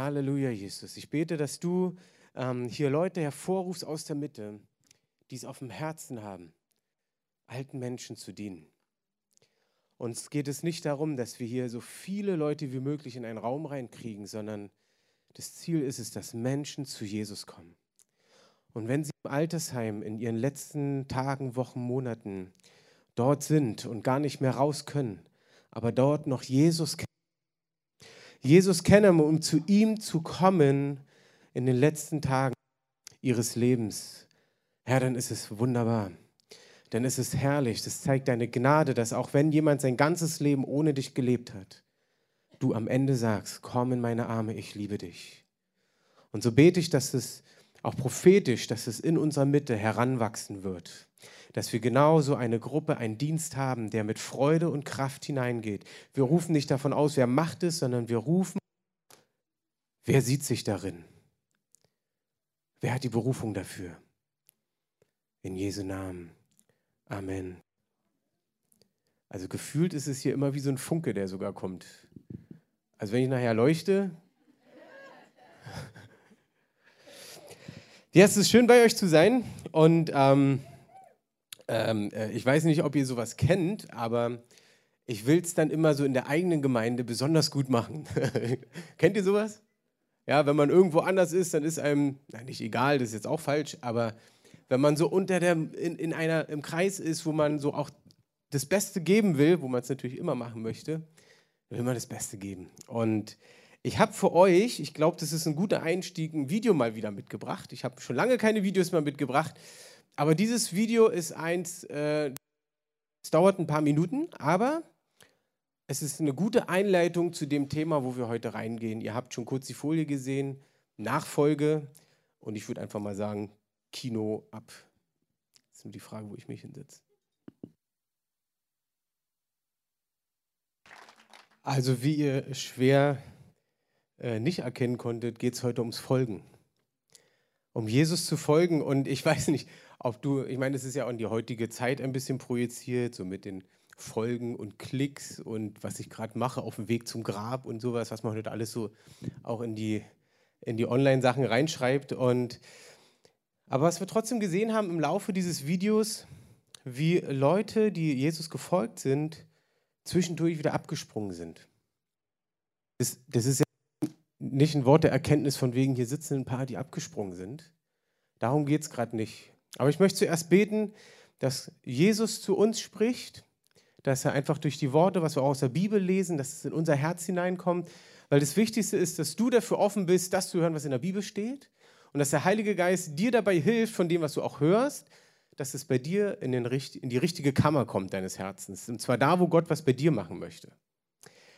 Halleluja, Jesus. Ich bete, dass du ähm, hier Leute hervorrufst aus der Mitte, die es auf dem Herzen haben, alten Menschen zu dienen. Uns geht es nicht darum, dass wir hier so viele Leute wie möglich in einen Raum reinkriegen, sondern das Ziel ist es, dass Menschen zu Jesus kommen. Und wenn sie im Altersheim in ihren letzten Tagen, Wochen, Monaten dort sind und gar nicht mehr raus können, aber dort noch Jesus kennen, Jesus kennen, um zu ihm zu kommen in den letzten Tagen ihres Lebens, Herr, dann ist es wunderbar. Dann ist es herrlich. Das zeigt deine Gnade, dass auch wenn jemand sein ganzes Leben ohne dich gelebt hat, du am Ende sagst, komm in meine Arme, ich liebe dich. Und so bete ich, dass es auch prophetisch, dass es in unserer Mitte heranwachsen wird. Dass wir genauso eine Gruppe, einen Dienst haben, der mit Freude und Kraft hineingeht. Wir rufen nicht davon aus, wer macht es, sondern wir rufen, wer sieht sich darin? Wer hat die Berufung dafür? In Jesu Namen. Amen. Also gefühlt ist es hier immer wie so ein Funke, der sogar kommt. Also wenn ich nachher leuchte. Ja, es ist schön bei euch zu sein und ähm, ähm, äh, ich weiß nicht, ob ihr sowas kennt, aber ich will es dann immer so in der eigenen Gemeinde besonders gut machen. Kennt ihr sowas? Ja, wenn man irgendwo anders ist, dann ist einem, na, nicht egal, das ist jetzt auch falsch, aber wenn man so unter der, in, in einer, im Kreis ist, wo man so auch das Beste geben will, wo man es natürlich immer machen möchte, will man das Beste geben. Und ich habe für euch, ich glaube, das ist ein guter Einstieg, ein Video mal wieder mitgebracht. Ich habe schon lange keine Videos mehr mitgebracht, aber dieses Video ist eins, äh, es dauert ein paar Minuten, aber es ist eine gute Einleitung zu dem Thema, wo wir heute reingehen. Ihr habt schon kurz die Folie gesehen, Nachfolge und ich würde einfach mal sagen, Kino ab. Das ist nur die Frage, wo ich mich hinsetze. Also wie ihr schwer äh, nicht erkennen konntet, geht es heute ums Folgen. Um Jesus zu folgen. Und ich weiß nicht, ob du, ich meine, es ist ja auch in die heutige Zeit ein bisschen projiziert, so mit den Folgen und Klicks und was ich gerade mache auf dem Weg zum Grab und sowas, was man heute alles so auch in die, in die Online-Sachen reinschreibt. Und aber was wir trotzdem gesehen haben im Laufe dieses Videos, wie Leute, die Jesus gefolgt sind, zwischendurch wieder abgesprungen sind. Das, das ist ja nicht ein Wort der Erkenntnis von wegen, hier sitzen ein paar, die abgesprungen sind. Darum geht es gerade nicht. Aber ich möchte zuerst beten, dass Jesus zu uns spricht, dass er einfach durch die Worte, was wir auch aus der Bibel lesen, dass es in unser Herz hineinkommt. Weil das Wichtigste ist, dass du dafür offen bist, das zu hören, was in der Bibel steht und dass der Heilige Geist dir dabei hilft, von dem, was du auch hörst, dass es bei dir in, den, in die richtige Kammer kommt deines Herzens. Und zwar da, wo Gott was bei dir machen möchte.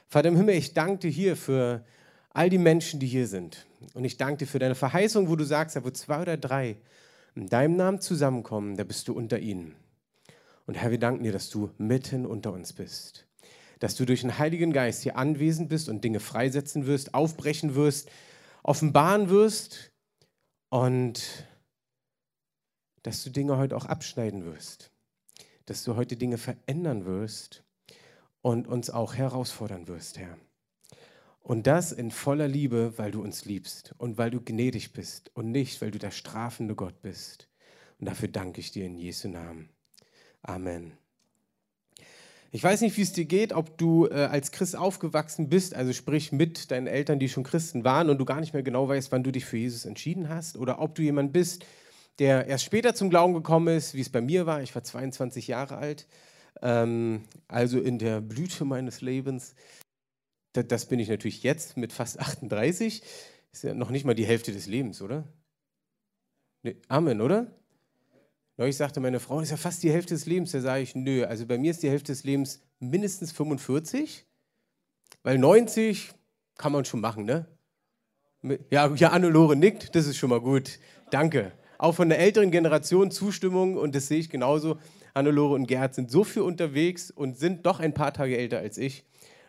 Vater im Himmel, ich danke dir hier für all die Menschen, die hier sind. Und ich danke dir für deine Verheißung, wo du sagst, wo zwei oder drei in deinem Namen zusammenkommen, da bist du unter ihnen. Und Herr, wir danken dir, dass du mitten unter uns bist. Dass du durch den Heiligen Geist hier anwesend bist und Dinge freisetzen wirst, aufbrechen wirst, offenbaren wirst, und dass du Dinge heute auch abschneiden wirst, dass du heute Dinge verändern wirst und uns auch herausfordern wirst, Herr. Und das in voller Liebe, weil du uns liebst und weil du gnädig bist und nicht, weil du der strafende Gott bist. Und dafür danke ich dir in Jesu Namen. Amen. Ich weiß nicht, wie es dir geht, ob du äh, als Christ aufgewachsen bist, also sprich mit deinen Eltern, die schon Christen waren und du gar nicht mehr genau weißt, wann du dich für Jesus entschieden hast, oder ob du jemand bist, der erst später zum Glauben gekommen ist, wie es bei mir war. Ich war 22 Jahre alt, ähm, also in der Blüte meines Lebens. Das, bin ich natürlich jetzt mit fast 38. Ist ja noch nicht mal die Hälfte des Lebens, oder? Nee, Amen, oder? Neulich sagte meine Frau, das ist ja fast die Hälfte des Lebens. Da sage ich, nö, also bei mir ist die Hälfte des Lebens mindestens 45, weil 90 kann man schon machen, ne? Ja, ja Anne-Lore nickt, das ist schon mal gut. Danke. Auch von der älteren Generation Zustimmung und das sehe ich genauso. Anne-Lore und Gerd sind so viel unterwegs und sind doch ein paar Tage älter als ich.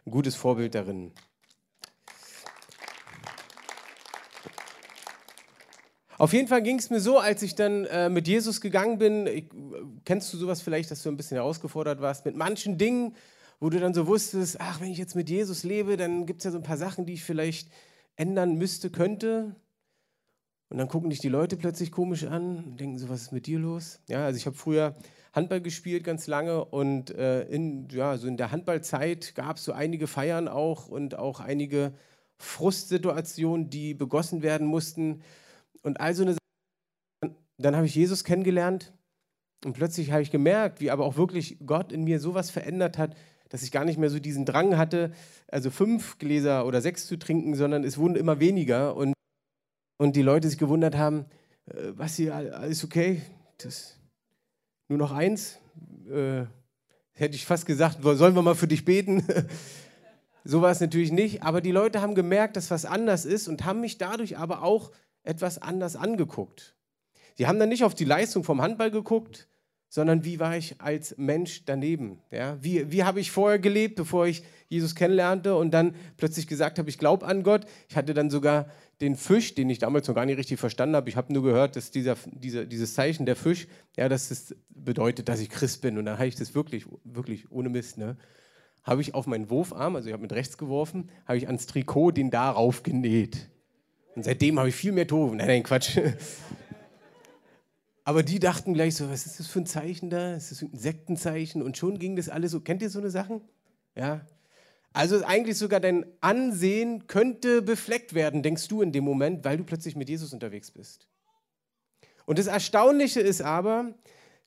Ein gutes Vorbild darin. Auf jeden Fall ging es mir so, als ich dann äh, mit Jesus gegangen bin. Ich, kennst du sowas vielleicht, dass du ein bisschen herausgefordert warst mit manchen Dingen, wo du dann so wusstest, ach, wenn ich jetzt mit Jesus lebe, dann gibt es ja so ein paar Sachen, die ich vielleicht ändern müsste, könnte. Und dann gucken dich die Leute plötzlich komisch an und denken so, was ist mit dir los? Ja, also ich habe früher Handball gespielt ganz lange und äh, in, ja, so in der Handballzeit gab es so einige Feiern auch und auch einige Frustsituationen, die begossen werden mussten. Und also eine dann habe ich Jesus kennengelernt und plötzlich habe ich gemerkt, wie aber auch wirklich Gott in mir sowas verändert hat, dass ich gar nicht mehr so diesen Drang hatte, also fünf Gläser oder sechs zu trinken, sondern es wurden immer weniger und, und die Leute sich gewundert haben, äh, was hier, alles okay? Das, nur noch eins? Äh, hätte ich fast gesagt, sollen wir mal für dich beten? so war es natürlich nicht, aber die Leute haben gemerkt, dass was anders ist und haben mich dadurch aber auch etwas anders angeguckt. Sie haben dann nicht auf die Leistung vom Handball geguckt, sondern wie war ich als Mensch daneben? Ja? Wie, wie habe ich vorher gelebt, bevor ich Jesus kennenlernte und dann plötzlich gesagt habe, ich glaube an Gott. Ich hatte dann sogar den Fisch, den ich damals noch gar nicht richtig verstanden habe. Ich habe nur gehört, dass dieser, dieser, dieses Zeichen der Fisch, ja, dass das bedeutet, dass ich Christ bin. Und dann habe ich das wirklich, wirklich ohne Mist, ne? habe ich auf meinen Wurfarm, also ich habe mit rechts geworfen, habe ich ans Trikot den darauf genäht. Und seitdem habe ich viel mehr Tore. Nein, nein, Quatsch. Aber die dachten gleich so, was ist das für ein Zeichen da? Ist das ein Sektenzeichen? Und schon ging das alles so. Kennt ihr so eine Sachen? Ja. Also eigentlich sogar dein Ansehen könnte befleckt werden, denkst du in dem Moment, weil du plötzlich mit Jesus unterwegs bist. Und das Erstaunliche ist aber,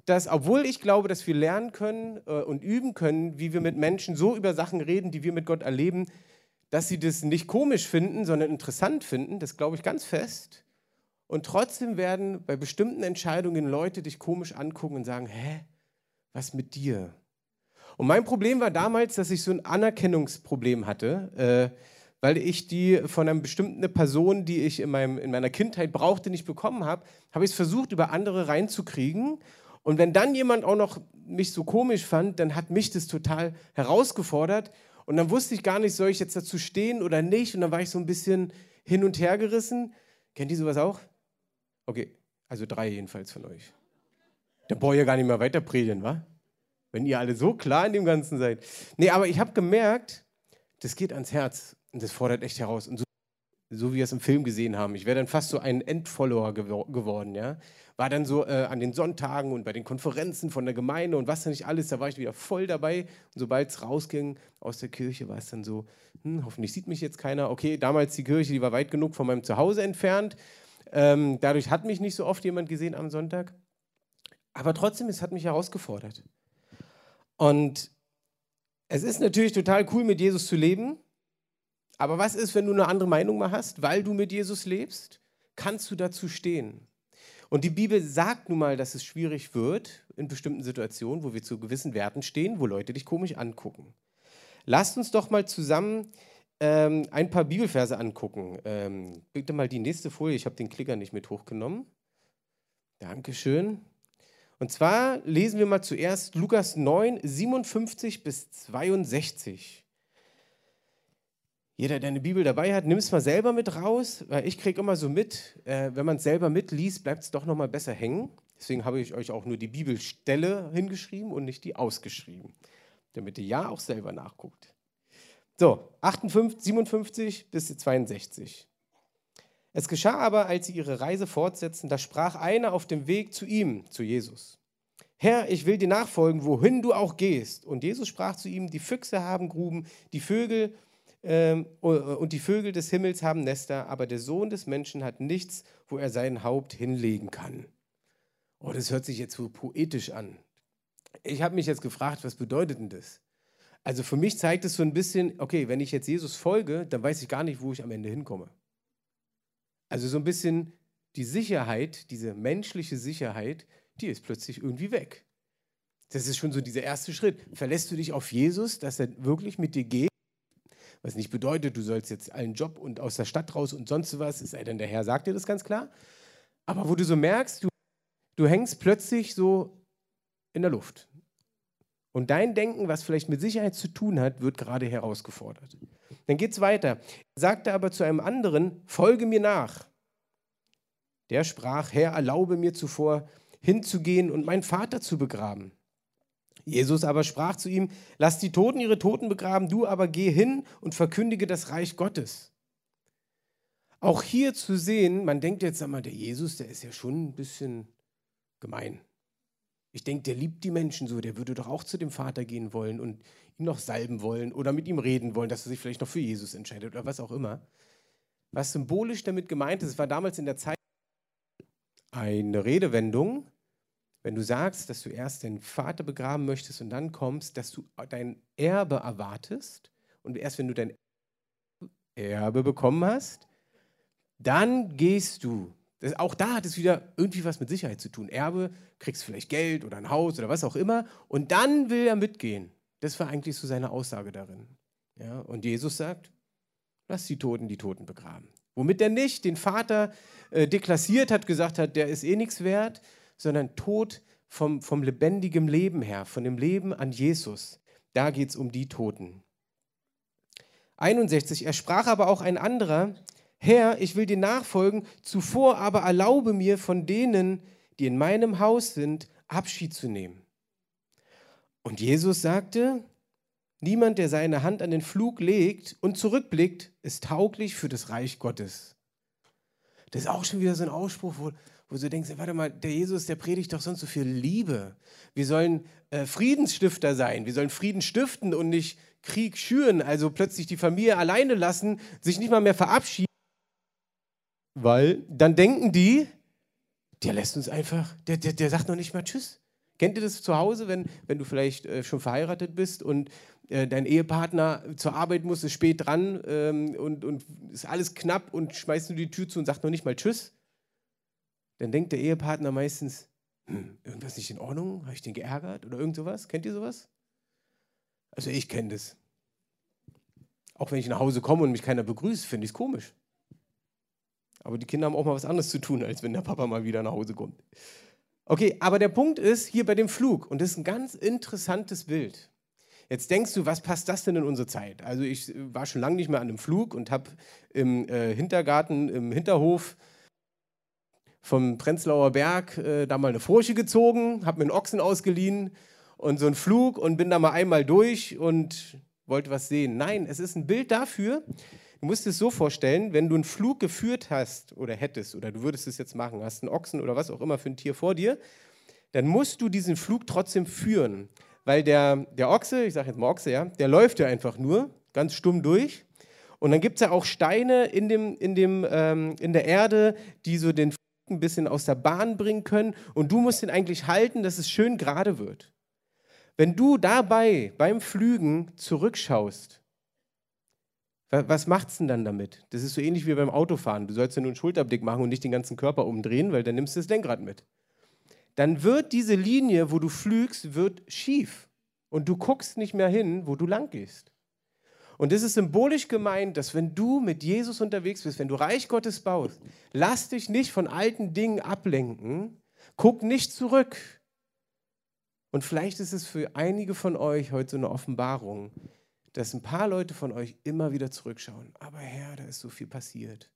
dass obwohl ich glaube, dass wir lernen können äh, und üben können, wie wir mit Menschen so über Sachen reden, die wir mit Gott erleben, dass sie das nicht komisch finden, sondern interessant finden, das glaube ich ganz fest. Und trotzdem werden bei bestimmten Entscheidungen Leute dich komisch angucken und sagen, hä, was mit dir? Und mein Problem war damals, dass ich so ein Anerkennungsproblem hatte, äh, weil ich die von einer bestimmten Person, die ich in, meinem, in meiner Kindheit brauchte, nicht bekommen habe, habe ich es versucht, über andere reinzukriegen. Und wenn dann jemand auch noch mich so komisch fand, dann hat mich das total herausgefordert. Und dann wusste ich gar nicht, soll ich jetzt dazu stehen oder nicht. Und dann war ich so ein bisschen hin und her gerissen. Kennt ihr sowas auch? Okay, also drei jedenfalls von euch. Da brauche ich ja gar nicht mehr weiter predigen, wa? Wenn ihr alle so klar in dem Ganzen seid. Nee, aber ich habe gemerkt, das geht ans Herz und das fordert echt heraus. Und so, so wie wir es im Film gesehen haben, ich wäre dann fast so ein Endfollower gew geworden, ja. War dann so äh, an den Sonntagen und bei den Konferenzen von der Gemeinde und was da nicht alles, da war ich wieder voll dabei. Und sobald es rausging aus der Kirche, war es dann so, hm, hoffentlich sieht mich jetzt keiner. Okay, damals die Kirche, die war weit genug von meinem Zuhause entfernt. Ähm, dadurch hat mich nicht so oft jemand gesehen am Sonntag. Aber trotzdem, es hat mich herausgefordert. Und es ist natürlich total cool, mit Jesus zu leben. Aber was ist, wenn du eine andere Meinung mal hast, weil du mit Jesus lebst? Kannst du dazu stehen? Und die Bibel sagt nun mal, dass es schwierig wird in bestimmten Situationen, wo wir zu gewissen Werten stehen, wo Leute dich komisch angucken. Lasst uns doch mal zusammen ähm, ein paar Bibelverse angucken. Ähm, bitte mal die nächste Folie, ich habe den Klicker nicht mit hochgenommen. Dankeschön. Und zwar lesen wir mal zuerst Lukas 9, 57 bis 62. Jeder, der eine Bibel dabei hat, nimm es mal selber mit raus, weil ich kriege immer so mit, äh, wenn man es selber mitliest, bleibt es doch noch mal besser hängen. Deswegen habe ich euch auch nur die Bibelstelle hingeschrieben und nicht die ausgeschrieben, damit ihr ja auch selber nachguckt. So, 58, 57 bis 62. Es geschah aber, als sie ihre Reise fortsetzten, da sprach einer auf dem Weg zu ihm, zu Jesus. Herr, ich will dir nachfolgen, wohin du auch gehst. Und Jesus sprach zu ihm, die Füchse haben Gruben, die Vögel ähm, und die Vögel des Himmels haben Nester, aber der Sohn des Menschen hat nichts, wo er sein Haupt hinlegen kann. Oh, das hört sich jetzt so poetisch an. Ich habe mich jetzt gefragt, was bedeutet denn das? Also für mich zeigt es so ein bisschen, okay, wenn ich jetzt Jesus folge, dann weiß ich gar nicht, wo ich am Ende hinkomme. Also so ein bisschen die Sicherheit, diese menschliche Sicherheit, die ist plötzlich irgendwie weg. Das ist schon so dieser erste Schritt. Verlässt du dich auf Jesus, dass er wirklich mit dir geht? Was nicht bedeutet, du sollst jetzt einen Job und aus der Stadt raus und sonst was, es sei denn, der Herr sagt dir das ganz klar. Aber wo du so merkst, du, du hängst plötzlich so in der Luft. Und dein Denken, was vielleicht mit Sicherheit zu tun hat, wird gerade herausgefordert. Dann geht es weiter. Er sagte aber zu einem anderen, folge mir nach. Der sprach, Herr, erlaube mir zuvor hinzugehen und meinen Vater zu begraben. Jesus aber sprach zu ihm, lass die Toten ihre Toten begraben, du aber geh hin und verkündige das Reich Gottes. auch hier zu sehen, man denkt jetzt, sag mal, der Jesus, der ist ja schon ein bisschen gemein. Ich denke, der liebt die Menschen so, der würde doch auch zu dem Vater gehen wollen und ihn noch salben wollen oder mit ihm reden wollen, dass er sich vielleicht noch für Jesus entscheidet oder was auch immer. Was symbolisch damit gemeint ist, war damals in der Zeit eine Redewendung, wenn du sagst, dass du erst den Vater begraben möchtest und dann kommst, dass du dein Erbe erwartest und erst wenn du dein Erbe bekommen hast, dann gehst du. Das, auch da hat es wieder irgendwie was mit Sicherheit zu tun. Erbe, kriegst vielleicht Geld oder ein Haus oder was auch immer und dann will er mitgehen. Das war eigentlich so seine Aussage darin. Ja, und Jesus sagt, lass die Toten die Toten begraben. Womit er nicht den Vater äh, deklassiert hat, gesagt hat, der ist eh nichts wert, sondern Tod vom, vom lebendigen Leben her, von dem Leben an Jesus. Da geht es um die Toten. 61. Er sprach aber auch ein anderer, Herr, ich will dir nachfolgen, zuvor aber erlaube mir von denen, die in meinem Haus sind, Abschied zu nehmen. Und Jesus sagte, niemand, der seine Hand an den Flug legt und zurückblickt, ist tauglich für das Reich Gottes. Das ist auch schon wieder so ein Ausspruch, wo, wo du denkst, warte mal, der Jesus, der predigt doch sonst so viel Liebe. Wir sollen äh, Friedensstifter sein, wir sollen Frieden stiften und nicht Krieg schüren, also plötzlich die Familie alleine lassen, sich nicht mal mehr verabschieden, weil dann denken die, der lässt uns einfach, der, der, der sagt noch nicht mal Tschüss. Kennt ihr das zu Hause, wenn, wenn du vielleicht äh, schon verheiratet bist und äh, dein Ehepartner zur Arbeit muss, ist spät dran ähm, und, und ist alles knapp und schmeißt nur die Tür zu und sagt noch nicht mal Tschüss? Dann denkt der Ehepartner meistens, hm, irgendwas nicht in Ordnung? Habe ich den geärgert oder irgend sowas? Kennt ihr sowas? Also ich kenne das. Auch wenn ich nach Hause komme und mich keiner begrüßt, finde ich es komisch. Aber die Kinder haben auch mal was anderes zu tun, als wenn der Papa mal wieder nach Hause kommt. Okay, aber der Punkt ist hier bei dem Flug, und das ist ein ganz interessantes Bild. Jetzt denkst du, was passt das denn in unsere Zeit? Also ich war schon lange nicht mehr an einem Flug und habe im äh, Hintergarten, im Hinterhof vom Prenzlauer Berg äh, da mal eine Furche gezogen, habe mir einen Ochsen ausgeliehen und so einen Flug und bin da mal einmal durch und wollte was sehen. Nein, es ist ein Bild dafür, Du musst es so vorstellen, wenn du einen Flug geführt hast oder hättest, oder du würdest es jetzt machen, hast einen Ochsen oder was auch immer für ein Tier vor dir, dann musst du diesen Flug trotzdem führen. Weil der, der Ochse, ich sage jetzt mal Ochse, ja, der läuft ja einfach nur ganz stumm durch. Und dann gibt es ja auch Steine in, dem, in, dem, ähm, in der Erde, die so den Flug ein bisschen aus der Bahn bringen können. Und du musst ihn eigentlich halten, dass es schön gerade wird. Wenn du dabei beim Flügen zurückschaust, was macht es denn dann damit? Das ist so ähnlich wie beim Autofahren. Du sollst ja nur einen Schulterblick machen und nicht den ganzen Körper umdrehen, weil dann nimmst du das Lenkrad mit. Dann wird diese Linie, wo du flügst, wird schief. Und du guckst nicht mehr hin, wo du lang gehst. Und das ist symbolisch gemeint, dass wenn du mit Jesus unterwegs bist, wenn du Reich Gottes baust, lass dich nicht von alten Dingen ablenken, guck nicht zurück. Und vielleicht ist es für einige von euch heute so eine Offenbarung dass ein paar Leute von euch immer wieder zurückschauen. Aber Herr, da ist so viel passiert.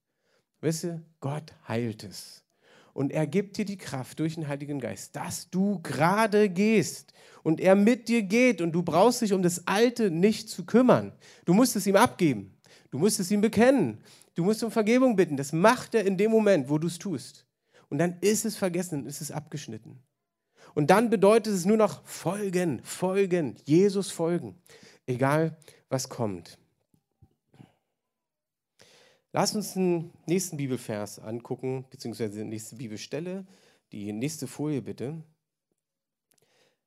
Weißt du, Gott heilt es. Und er gibt dir die Kraft durch den Heiligen Geist, dass du gerade gehst und er mit dir geht und du brauchst dich um das Alte nicht zu kümmern. Du musst es ihm abgeben. Du musst es ihm bekennen. Du musst um Vergebung bitten. Das macht er in dem Moment, wo du es tust. Und dann ist es vergessen, ist es abgeschnitten. Und dann bedeutet es nur noch folgen, folgen, Jesus folgen egal was kommt. Lass uns den nächsten Bibelvers angucken, beziehungsweise die nächste Bibelstelle. Die nächste Folie bitte.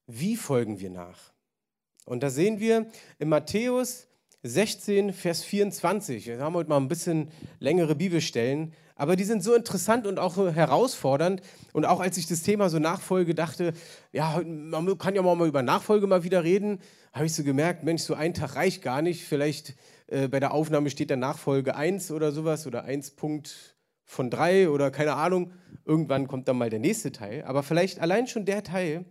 Wie folgen wir nach? Und da sehen wir in Matthäus 16, Vers 24. Wir haben heute mal ein bisschen längere Bibelstellen, aber die sind so interessant und auch herausfordernd. Und auch als ich das Thema so Nachfolge dachte, ja, man kann ja mal über Nachfolge mal wieder reden, habe ich so gemerkt, Mensch, so ein Tag reicht gar nicht. Vielleicht äh, bei der Aufnahme steht der Nachfolge 1 oder sowas oder 1 Punkt von 3 oder keine Ahnung. Irgendwann kommt dann mal der nächste Teil. Aber vielleicht allein schon der Teil,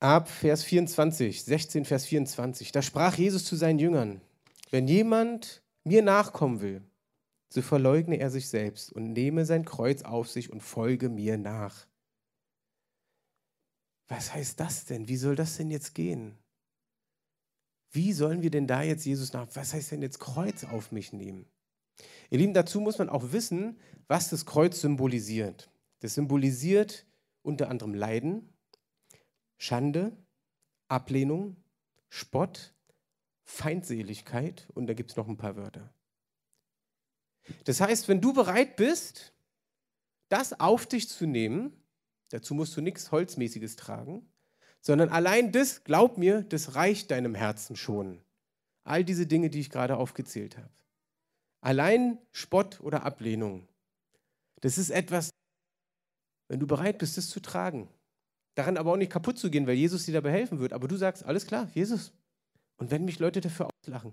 ab Vers 24, 16 Vers 24. Da sprach Jesus zu seinen Jüngern, wenn jemand mir nachkommen will, so verleugne er sich selbst und nehme sein Kreuz auf sich und folge mir nach. Was heißt das denn? Wie soll das denn jetzt gehen? Wie sollen wir denn da jetzt Jesus nach? Was heißt denn jetzt Kreuz auf mich nehmen? Ihr Lieben, dazu muss man auch wissen, was das Kreuz symbolisiert. Das symbolisiert unter anderem Leiden, Schande, Ablehnung, Spott, Feindseligkeit und da gibt es noch ein paar Wörter. Das heißt, wenn du bereit bist, das auf dich zu nehmen, dazu musst du nichts Holzmäßiges tragen, sondern allein das, glaub mir, das reicht deinem Herzen schon. All diese Dinge, die ich gerade aufgezählt habe. Allein Spott oder Ablehnung, das ist etwas, wenn du bereit bist, das zu tragen. Daran aber auch nicht kaputt zu gehen, weil Jesus dir dabei helfen wird. Aber du sagst, alles klar, Jesus. Und wenn mich Leute dafür auslachen,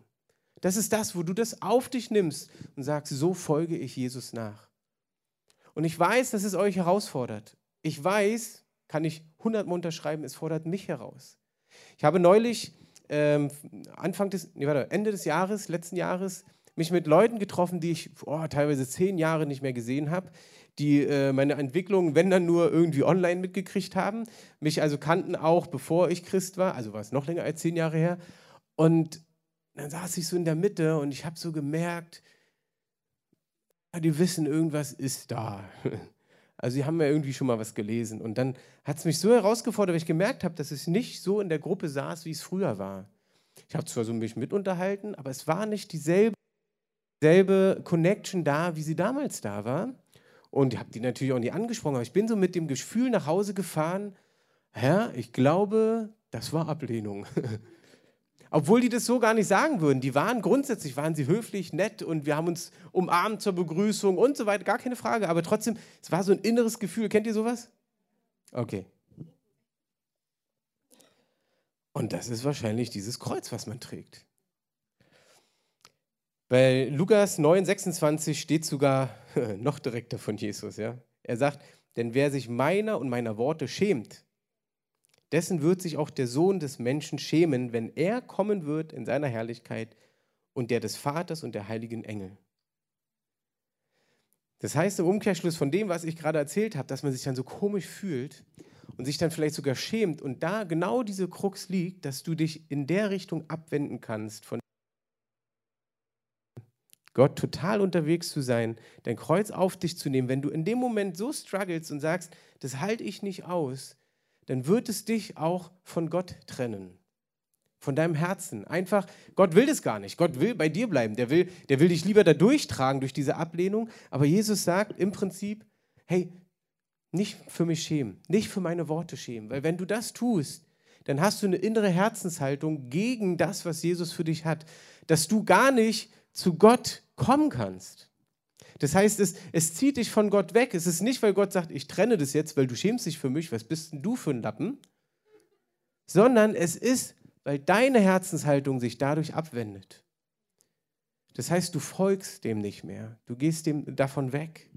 das ist das, wo du das auf dich nimmst und sagst, so folge ich Jesus nach. Und ich weiß, dass es euch herausfordert. Ich weiß, kann ich hundertmal unterschreiben, es fordert mich heraus. Ich habe neulich, ähm, Anfang des, nee, warte, Ende des Jahres, letzten Jahres, mich mit Leuten getroffen, die ich oh, teilweise zehn Jahre nicht mehr gesehen habe, die äh, meine Entwicklung, wenn dann nur irgendwie online mitgekriegt haben, mich also kannten auch, bevor ich Christ war, also war es noch länger als zehn Jahre her. Und dann saß ich so in der Mitte und ich habe so gemerkt, die wissen, irgendwas ist da. Also sie haben ja irgendwie schon mal was gelesen. Und dann hat es mich so herausgefordert, weil ich gemerkt habe, dass es nicht so in der Gruppe saß, wie es früher war. Ich habe zwar so mich mitunterhalten, aber es war nicht dieselbe, dieselbe Connection da, wie sie damals da war. Und ich habe die natürlich auch nicht angesprochen, aber ich bin so mit dem Gefühl nach Hause gefahren, Herr, ich glaube, das war Ablehnung. Obwohl die das so gar nicht sagen würden. Die waren grundsätzlich, waren sie höflich, nett und wir haben uns umarmt zur Begrüßung und so weiter, gar keine Frage. Aber trotzdem, es war so ein inneres Gefühl. Kennt ihr sowas? Okay. Und das ist wahrscheinlich dieses Kreuz, was man trägt. Bei Lukas 9, 26 steht sogar noch direkter von Jesus. Ja? Er sagt, denn wer sich meiner und meiner Worte schämt, dessen wird sich auch der Sohn des Menschen schämen, wenn er kommen wird in seiner Herrlichkeit und der des Vaters und der heiligen Engel. Das heißt im Umkehrschluss von dem, was ich gerade erzählt habe, dass man sich dann so komisch fühlt und sich dann vielleicht sogar schämt und da genau diese Krux liegt, dass du dich in der Richtung abwenden kannst von Gott total unterwegs zu sein, dein Kreuz auf dich zu nehmen, wenn du in dem Moment so struggles und sagst, das halte ich nicht aus, dann wird es dich auch von Gott trennen. Von deinem Herzen. Einfach, Gott will das gar nicht. Gott will bei dir bleiben. Der will, der will dich lieber da durchtragen durch diese Ablehnung. Aber Jesus sagt im Prinzip, hey, nicht für mich schämen, nicht für meine Worte schämen. Weil wenn du das tust, dann hast du eine innere Herzenshaltung gegen das, was Jesus für dich hat. Dass du gar nicht zu Gott kommen kannst. Das heißt, es, es zieht dich von Gott weg. Es ist nicht, weil Gott sagt, ich trenne das jetzt, weil du schämst dich für mich, was bist denn du für ein Lappen? Sondern es ist, weil deine Herzenshaltung sich dadurch abwendet. Das heißt, du folgst dem nicht mehr. Du gehst dem davon weg.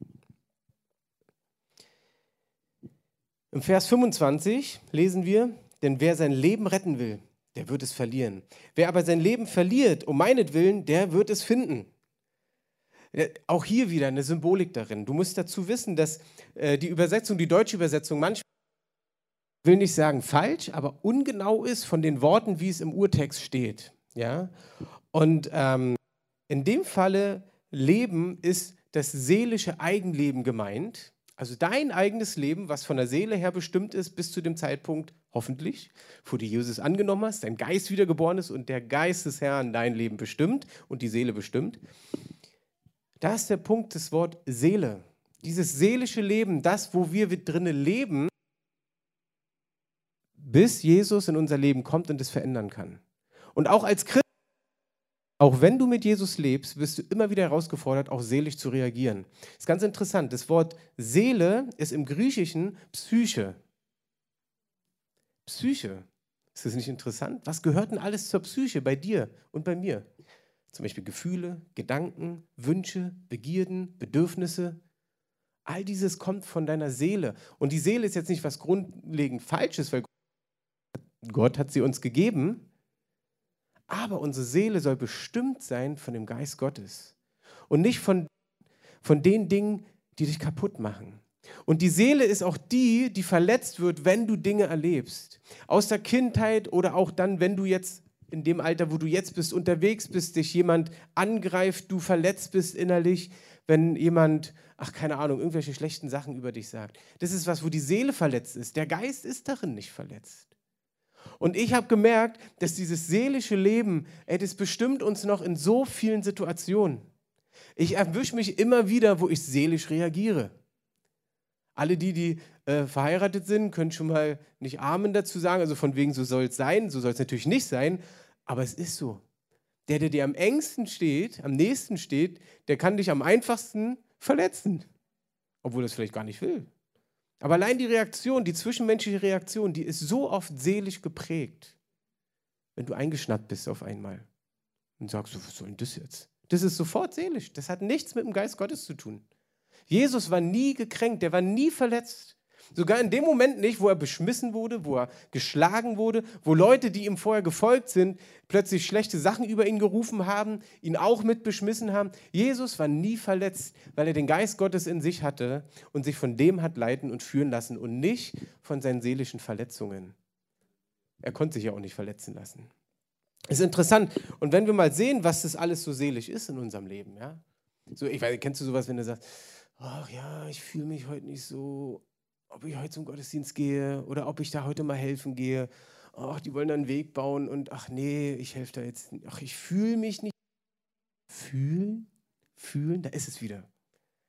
Im Vers 25 lesen wir, denn wer sein Leben retten will, der wird es verlieren. Wer aber sein Leben verliert, um meinetwillen, der wird es finden. Auch hier wieder eine Symbolik darin. Du musst dazu wissen, dass äh, die Übersetzung, die deutsche Übersetzung manchmal, will nicht sagen falsch, aber ungenau ist von den Worten, wie es im Urtext steht. Ja? Und ähm, in dem Falle Leben ist das seelische Eigenleben gemeint. Also dein eigenes Leben, was von der Seele her bestimmt ist, bis zu dem Zeitpunkt, hoffentlich, wo du Jesus angenommen hast, dein Geist wiedergeboren ist und der Geist des Herrn dein Leben bestimmt und die Seele bestimmt. Da ist der Punkt, das Wort Seele. Dieses seelische Leben, das, wo wir drinnen leben, bis Jesus in unser Leben kommt und es verändern kann. Und auch als Christ, auch wenn du mit Jesus lebst, wirst du immer wieder herausgefordert, auch seelisch zu reagieren. Das ist ganz interessant. Das Wort Seele ist im Griechischen Psyche. Psyche. Ist das nicht interessant? Was gehört denn alles zur Psyche bei dir und bei mir? Zum Beispiel Gefühle, Gedanken, Wünsche, Begierden, Bedürfnisse. All dieses kommt von deiner Seele. Und die Seele ist jetzt nicht was grundlegend Falsches, weil Gott hat sie uns gegeben. Aber unsere Seele soll bestimmt sein von dem Geist Gottes. Und nicht von, von den Dingen, die dich kaputt machen. Und die Seele ist auch die, die verletzt wird, wenn du Dinge erlebst. Aus der Kindheit oder auch dann, wenn du jetzt in dem Alter, wo du jetzt bist, unterwegs bist, dich jemand angreift, du verletzt bist innerlich, wenn jemand, ach keine Ahnung, irgendwelche schlechten Sachen über dich sagt. Das ist was, wo die Seele verletzt ist. Der Geist ist darin nicht verletzt. Und ich habe gemerkt, dass dieses seelische Leben, ey, das bestimmt uns noch in so vielen Situationen. Ich erwische mich immer wieder, wo ich seelisch reagiere. Alle die, die äh, verheiratet sind, können schon mal nicht Amen dazu sagen, also von wegen, so soll es sein, so soll es natürlich nicht sein, aber es ist so. Der, der dir am engsten steht, am nächsten steht, der kann dich am einfachsten verletzen, obwohl er es vielleicht gar nicht will. Aber allein die Reaktion, die zwischenmenschliche Reaktion, die ist so oft seelisch geprägt, wenn du eingeschnappt bist auf einmal und sagst, was soll denn das jetzt? Das ist sofort seelisch. Das hat nichts mit dem Geist Gottes zu tun. Jesus war nie gekränkt, der war nie verletzt. Sogar in dem Moment nicht, wo er beschmissen wurde, wo er geschlagen wurde, wo Leute, die ihm vorher gefolgt sind, plötzlich schlechte Sachen über ihn gerufen haben, ihn auch mit beschmissen haben. Jesus war nie verletzt, weil er den Geist Gottes in sich hatte und sich von dem hat leiten und führen lassen und nicht von seinen seelischen Verletzungen. Er konnte sich ja auch nicht verletzen lassen. Ist interessant. Und wenn wir mal sehen, was das alles so seelisch ist in unserem Leben, ja. So, ich weiß, kennst du sowas, wenn du sagst, ach ja, ich fühle mich heute nicht so, ob ich heute zum Gottesdienst gehe oder ob ich da heute mal helfen gehe. Ach, die wollen da einen Weg bauen und ach nee, ich helfe da jetzt. Ach, ich fühle mich nicht. Fühlen? Fühlen? Da ist es wieder.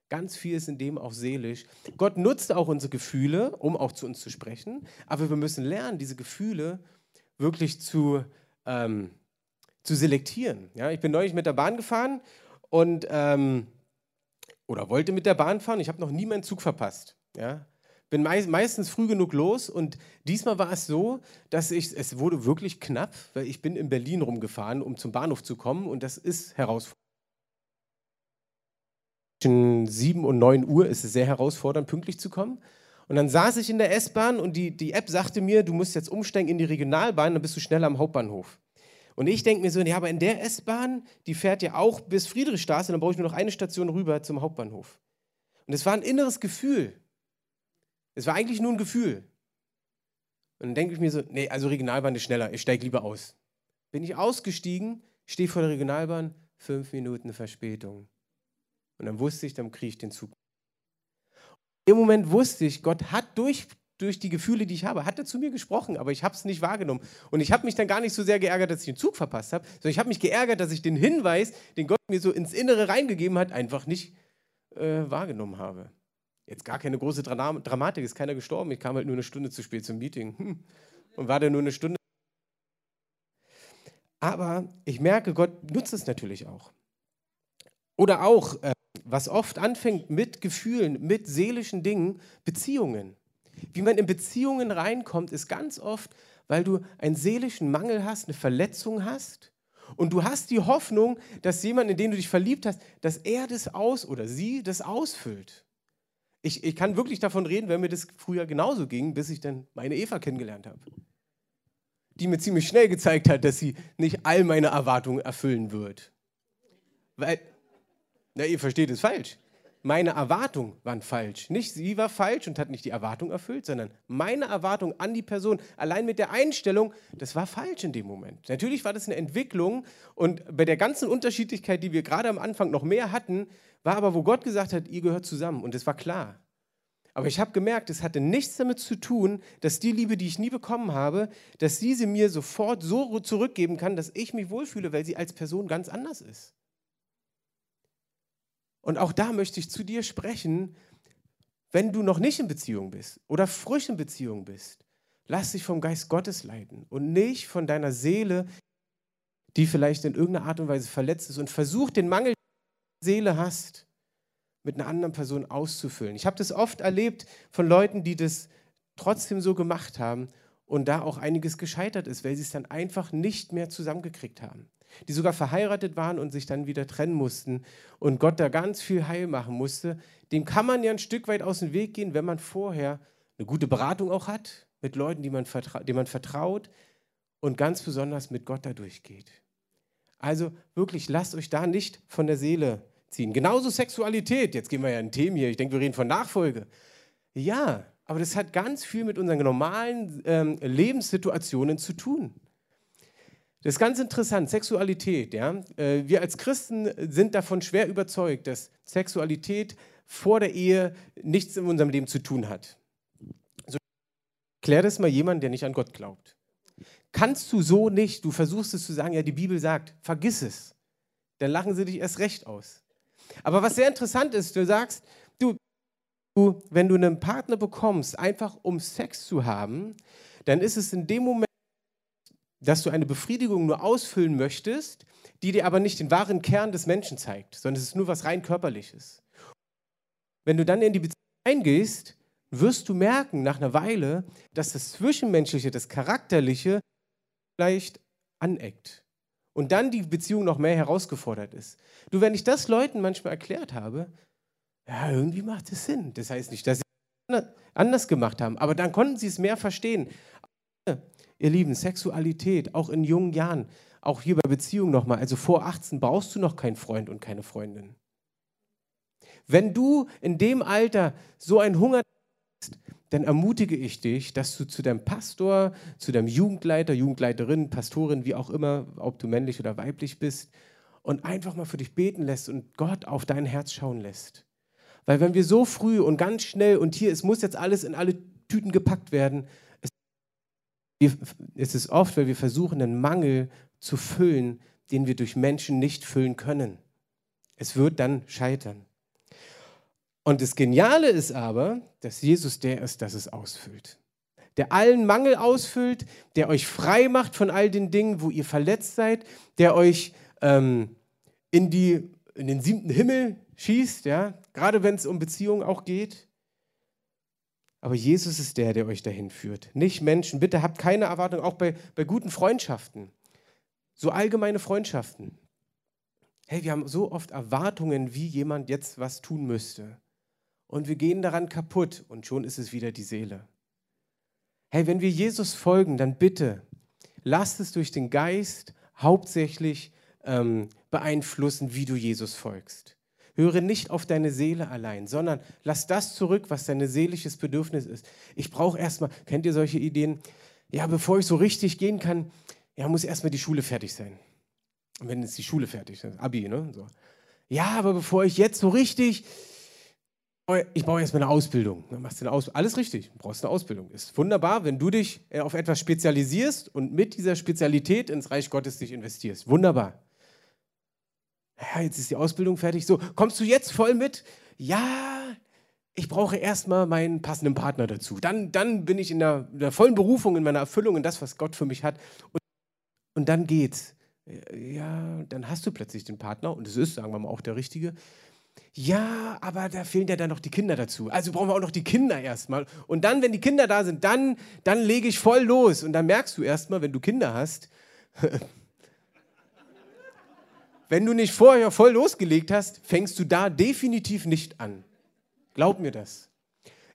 Ganz viel ist in dem auch seelisch. Gott nutzt auch unsere Gefühle, um auch zu uns zu sprechen. Aber wir müssen lernen, diese Gefühle wirklich zu, ähm, zu selektieren. Ja, ich bin neulich mit der Bahn gefahren und ähm, oder wollte mit der Bahn fahren. Ich habe noch nie meinen Zug verpasst. Ja? Bin mei meistens früh genug los und diesmal war es so, dass ich, es wurde wirklich knapp, weil ich bin in Berlin rumgefahren, um zum Bahnhof zu kommen und das ist herausfordernd. Zwischen 7 und 9 Uhr ist es sehr herausfordernd, pünktlich zu kommen. Und dann saß ich in der S-Bahn und die, die App sagte mir, du musst jetzt umsteigen in die Regionalbahn, dann bist du schneller am Hauptbahnhof. Und ich denke mir so, ja, aber in der S-Bahn, die fährt ja auch bis Friedrichstraße, dann brauche ich nur noch eine Station rüber zum Hauptbahnhof. Und es war ein inneres Gefühl. Es war eigentlich nur ein Gefühl. Und dann denke ich mir so, nee, also Regionalbahn ist schneller, ich steige lieber aus. Bin ich ausgestiegen, stehe vor der Regionalbahn, fünf Minuten Verspätung. Und dann wusste ich, dann kriege ich den Zug. Im Moment wusste ich, Gott hat durch durch die Gefühle, die ich habe, hat er zu mir gesprochen, aber ich habe es nicht wahrgenommen. Und ich habe mich dann gar nicht so sehr geärgert, dass ich den Zug verpasst habe, sondern ich habe mich geärgert, dass ich den Hinweis, den Gott mir so ins Innere reingegeben hat, einfach nicht äh, wahrgenommen habe. Jetzt gar keine große Dramatik, ist keiner gestorben. Ich kam halt nur eine Stunde zu spät zum Meeting hm. und war da nur eine Stunde. Aber ich merke, Gott nutzt es natürlich auch. Oder auch, äh, was oft anfängt mit Gefühlen, mit seelischen Dingen, Beziehungen. Wie man in Beziehungen reinkommt, ist ganz oft, weil du einen seelischen Mangel hast, eine Verletzung hast und du hast die Hoffnung, dass jemand, in den du dich verliebt hast, dass er das aus oder sie das ausfüllt. Ich, ich kann wirklich davon reden, wenn mir das früher genauso ging, bis ich dann meine Eva kennengelernt habe. Die mir ziemlich schnell gezeigt hat, dass sie nicht all meine Erwartungen erfüllen wird. Weil, na, ihr versteht es falsch meine Erwartungen waren falsch. Nicht sie war falsch und hat nicht die Erwartung erfüllt, sondern meine Erwartung an die Person, allein mit der Einstellung, das war falsch in dem Moment. Natürlich war das eine Entwicklung und bei der ganzen Unterschiedlichkeit, die wir gerade am Anfang noch mehr hatten, war aber, wo Gott gesagt hat, ihr gehört zusammen und es war klar. Aber ich habe gemerkt, es hatte nichts damit zu tun, dass die Liebe, die ich nie bekommen habe, dass sie mir sofort so zurückgeben kann, dass ich mich wohlfühle, weil sie als Person ganz anders ist. Und auch da möchte ich zu dir sprechen, wenn du noch nicht in Beziehung bist oder frisch in Beziehung bist. Lass dich vom Geist Gottes leiten und nicht von deiner Seele, die vielleicht in irgendeiner Art und Weise verletzt ist. Und versuch den Mangel, den Seele hast, mit einer anderen Person auszufüllen. Ich habe das oft erlebt von Leuten, die das trotzdem so gemacht haben und da auch einiges gescheitert ist, weil sie es dann einfach nicht mehr zusammengekriegt haben die sogar verheiratet waren und sich dann wieder trennen mussten und Gott da ganz viel Heil machen musste, dem kann man ja ein Stück weit aus dem Weg gehen, wenn man vorher eine gute Beratung auch hat, mit Leuten, die man, denen man vertraut und ganz besonders mit Gott da durchgeht. Also wirklich, lasst euch da nicht von der Seele ziehen. Genauso Sexualität, jetzt gehen wir ja in Themen hier, ich denke, wir reden von Nachfolge. Ja, aber das hat ganz viel mit unseren normalen ähm, Lebenssituationen zu tun. Das ist ganz interessant, Sexualität. Ja? Äh, wir als Christen sind davon schwer überzeugt, dass Sexualität vor der Ehe nichts in unserem Leben zu tun hat. So, klär das mal jemand, der nicht an Gott glaubt. Kannst du so nicht, du versuchst es zu sagen, ja, die Bibel sagt, vergiss es. Dann lachen sie dich erst recht aus. Aber was sehr interessant ist, du sagst, du, wenn du einen Partner bekommst, einfach um Sex zu haben, dann ist es in dem Moment, dass du eine Befriedigung nur ausfüllen möchtest, die dir aber nicht den wahren Kern des Menschen zeigt, sondern es ist nur was rein körperliches. Wenn du dann in die Beziehung eingehst, wirst du merken nach einer Weile, dass das Zwischenmenschliche, das Charakterliche vielleicht aneckt. Und dann die Beziehung noch mehr herausgefordert ist. Du, wenn ich das Leuten manchmal erklärt habe, ja, irgendwie macht es Sinn. Das heißt nicht, dass sie anders gemacht haben, aber dann konnten sie es mehr verstehen. Ihr Lieben, Sexualität, auch in jungen Jahren, auch hier bei Beziehungen nochmal, also vor 18 brauchst du noch keinen Freund und keine Freundin. Wenn du in dem Alter so einen Hunger hast, dann ermutige ich dich, dass du zu deinem Pastor, zu deinem Jugendleiter, Jugendleiterin, Pastorin, wie auch immer, ob du männlich oder weiblich bist, und einfach mal für dich beten lässt und Gott auf dein Herz schauen lässt. Weil wenn wir so früh und ganz schnell und hier, es muss jetzt alles in alle Tüten gepackt werden, es ist oft, weil wir versuchen, einen Mangel zu füllen, den wir durch Menschen nicht füllen können. Es wird dann scheitern. Und das Geniale ist aber, dass Jesus der ist, das es ausfüllt. Der allen Mangel ausfüllt, der euch frei macht von all den Dingen, wo ihr verletzt seid, der euch ähm, in, die, in den siebten Himmel schießt, ja? gerade wenn es um Beziehungen auch geht. Aber Jesus ist der, der euch dahin führt, nicht Menschen. Bitte habt keine Erwartung, auch bei, bei guten Freundschaften, so allgemeine Freundschaften. Hey, wir haben so oft Erwartungen, wie jemand jetzt was tun müsste und wir gehen daran kaputt und schon ist es wieder die Seele. Hey, wenn wir Jesus folgen, dann bitte lasst es durch den Geist hauptsächlich ähm, beeinflussen, wie du Jesus folgst. Höre nicht auf deine Seele allein, sondern lass das zurück, was dein seelisches Bedürfnis ist. Ich brauche erstmal, kennt ihr solche Ideen? Ja, bevor ich so richtig gehen kann, ja, muss erstmal die Schule fertig sein. Und wenn jetzt die Schule fertig ist, Abi, ne? So. Ja, aber bevor ich jetzt so richtig, ich brauche erstmal eine Ausbildung. Machst du eine Aus Alles richtig, du brauchst eine Ausbildung. Ist wunderbar, wenn du dich äh, auf etwas spezialisierst und mit dieser Spezialität ins Reich Gottes dich investierst. Wunderbar. Ja, jetzt ist die Ausbildung fertig. So, kommst du jetzt voll mit? Ja, ich brauche erstmal meinen passenden Partner dazu. Dann, dann bin ich in der, in der vollen Berufung, in meiner Erfüllung, in das, was Gott für mich hat. Und, und dann geht's. Ja, dann hast du plötzlich den Partner und es ist, sagen wir mal, auch der Richtige. Ja, aber da fehlen ja dann noch die Kinder dazu. Also brauchen wir auch noch die Kinder erstmal. Und dann, wenn die Kinder da sind, dann, dann lege ich voll los. Und dann merkst du erstmal, wenn du Kinder hast, wenn du nicht vorher voll losgelegt hast, fängst du da definitiv nicht an. Glaub mir das.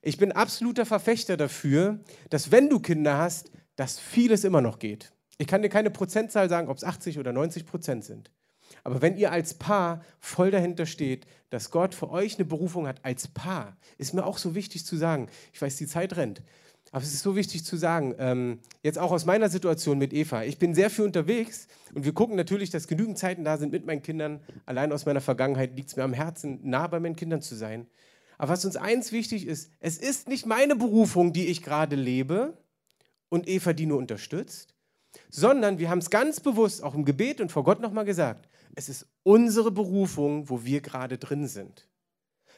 Ich bin absoluter Verfechter dafür, dass wenn du Kinder hast, dass vieles immer noch geht. Ich kann dir keine Prozentzahl sagen, ob es 80 oder 90 Prozent sind. Aber wenn ihr als Paar voll dahinter steht, dass Gott für euch eine Berufung hat als Paar, ist mir auch so wichtig zu sagen. Ich weiß, die Zeit rennt. Aber es ist so wichtig zu sagen, ähm, jetzt auch aus meiner Situation mit Eva. Ich bin sehr viel unterwegs und wir gucken natürlich, dass genügend Zeiten da sind mit meinen Kindern. Allein aus meiner Vergangenheit liegt es mir am Herzen, nah bei meinen Kindern zu sein. Aber was uns eins wichtig ist, es ist nicht meine Berufung, die ich gerade lebe und Eva die nur unterstützt, sondern wir haben es ganz bewusst auch im Gebet und vor Gott nochmal gesagt, es ist unsere Berufung, wo wir gerade drin sind.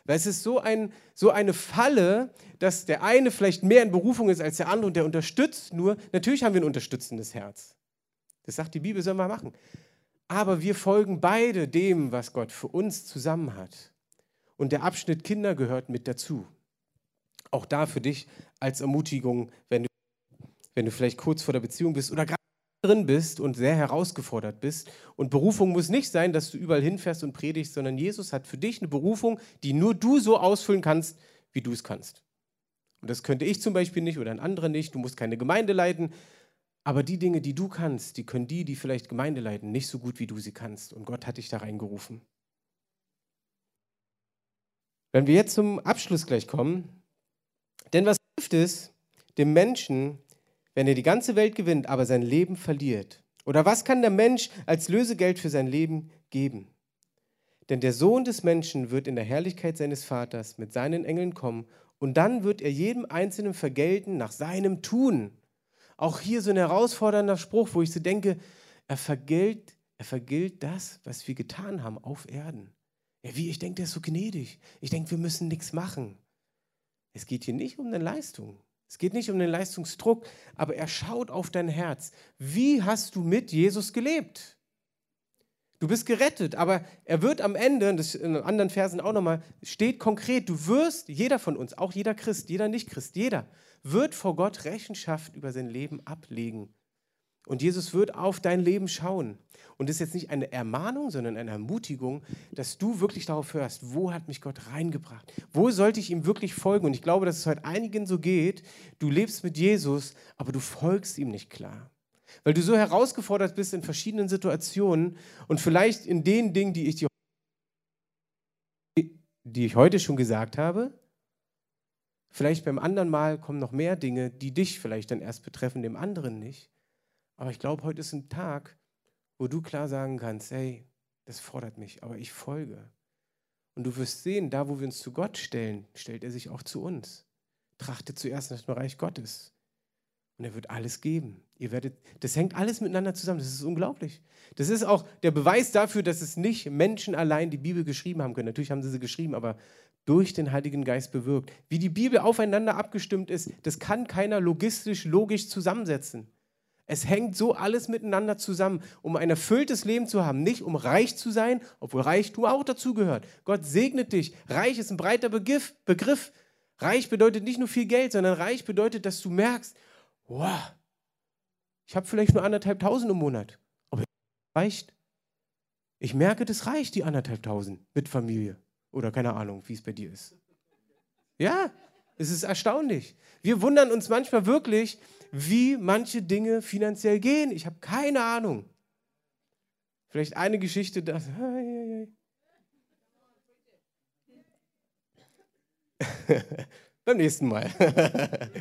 Weil es ist so, ein, so eine Falle, dass der eine vielleicht mehr in Berufung ist als der andere und der unterstützt nur. Natürlich haben wir ein unterstützendes Herz. Das sagt die Bibel, sollen wir machen. Aber wir folgen beide dem, was Gott für uns zusammen hat. Und der Abschnitt Kinder gehört mit dazu. Auch da für dich als Ermutigung, wenn du, wenn du vielleicht kurz vor der Beziehung bist oder gerade drin bist und sehr herausgefordert bist. Und Berufung muss nicht sein, dass du überall hinfährst und predigst, sondern Jesus hat für dich eine Berufung, die nur du so ausfüllen kannst, wie du es kannst. Und das könnte ich zum Beispiel nicht oder ein anderer nicht. Du musst keine Gemeinde leiten. Aber die Dinge, die du kannst, die können die, die vielleicht Gemeinde leiten, nicht so gut, wie du sie kannst. Und Gott hat dich da reingerufen. Wenn wir jetzt zum Abschluss gleich kommen, denn was hilft es dem Menschen, wenn er die ganze Welt gewinnt, aber sein Leben verliert? Oder was kann der Mensch als Lösegeld für sein Leben geben? Denn der Sohn des Menschen wird in der Herrlichkeit seines Vaters mit seinen Engeln kommen und dann wird er jedem Einzelnen vergelten nach seinem Tun. Auch hier so ein herausfordernder Spruch, wo ich so denke, er vergilt, er vergilt das, was wir getan haben auf Erden. Ja, wie? Ich denke, der ist so gnädig. Ich denke, wir müssen nichts machen. Es geht hier nicht um eine Leistung. Es geht nicht um den Leistungsdruck, aber er schaut auf dein Herz. Wie hast du mit Jesus gelebt? Du bist gerettet, aber er wird am Ende, und das in anderen Versen auch nochmal, steht konkret, du wirst, jeder von uns, auch jeder Christ, jeder Nicht-Christ, jeder, wird vor Gott Rechenschaft über sein Leben ablegen. Und Jesus wird auf dein Leben schauen. Und das ist jetzt nicht eine Ermahnung, sondern eine Ermutigung, dass du wirklich darauf hörst, wo hat mich Gott reingebracht? Wo sollte ich ihm wirklich folgen? Und ich glaube, dass es heute einigen so geht, du lebst mit Jesus, aber du folgst ihm nicht klar. Weil du so herausgefordert bist in verschiedenen Situationen und vielleicht in den Dingen, die ich dir die ich heute schon gesagt habe, vielleicht beim anderen Mal kommen noch mehr Dinge, die dich vielleicht dann erst betreffen, dem anderen nicht. Aber ich glaube, heute ist ein Tag, wo du klar sagen kannst, hey, das fordert mich, aber ich folge. Und du wirst sehen, da wo wir uns zu Gott stellen, stellt er sich auch zu uns. Trachte zuerst nach dem Reich Gottes. Und er wird alles geben. Ihr werdet, das hängt alles miteinander zusammen. Das ist unglaublich. Das ist auch der Beweis dafür, dass es nicht Menschen allein die Bibel geschrieben haben können. Natürlich haben sie sie geschrieben, aber durch den Heiligen Geist bewirkt. Wie die Bibel aufeinander abgestimmt ist, das kann keiner logistisch, logisch zusammensetzen. Es hängt so alles miteinander zusammen, um ein erfülltes Leben zu haben. Nicht um reich zu sein, obwohl Reichtum auch dazugehört. Gott segnet dich. Reich ist ein breiter Begriff. Begriff. Reich bedeutet nicht nur viel Geld, sondern reich bedeutet, dass du merkst, wow, ich habe vielleicht nur anderthalb tausend im Monat. Aber reicht. Ich merke, das reicht, die anderthalb tausend mit Familie. Oder keine Ahnung, wie es bei dir ist. Ja, es ist erstaunlich. Wir wundern uns manchmal wirklich, wie manche Dinge finanziell gehen. Ich habe keine Ahnung. Vielleicht eine Geschichte, das. Beim nächsten Mal.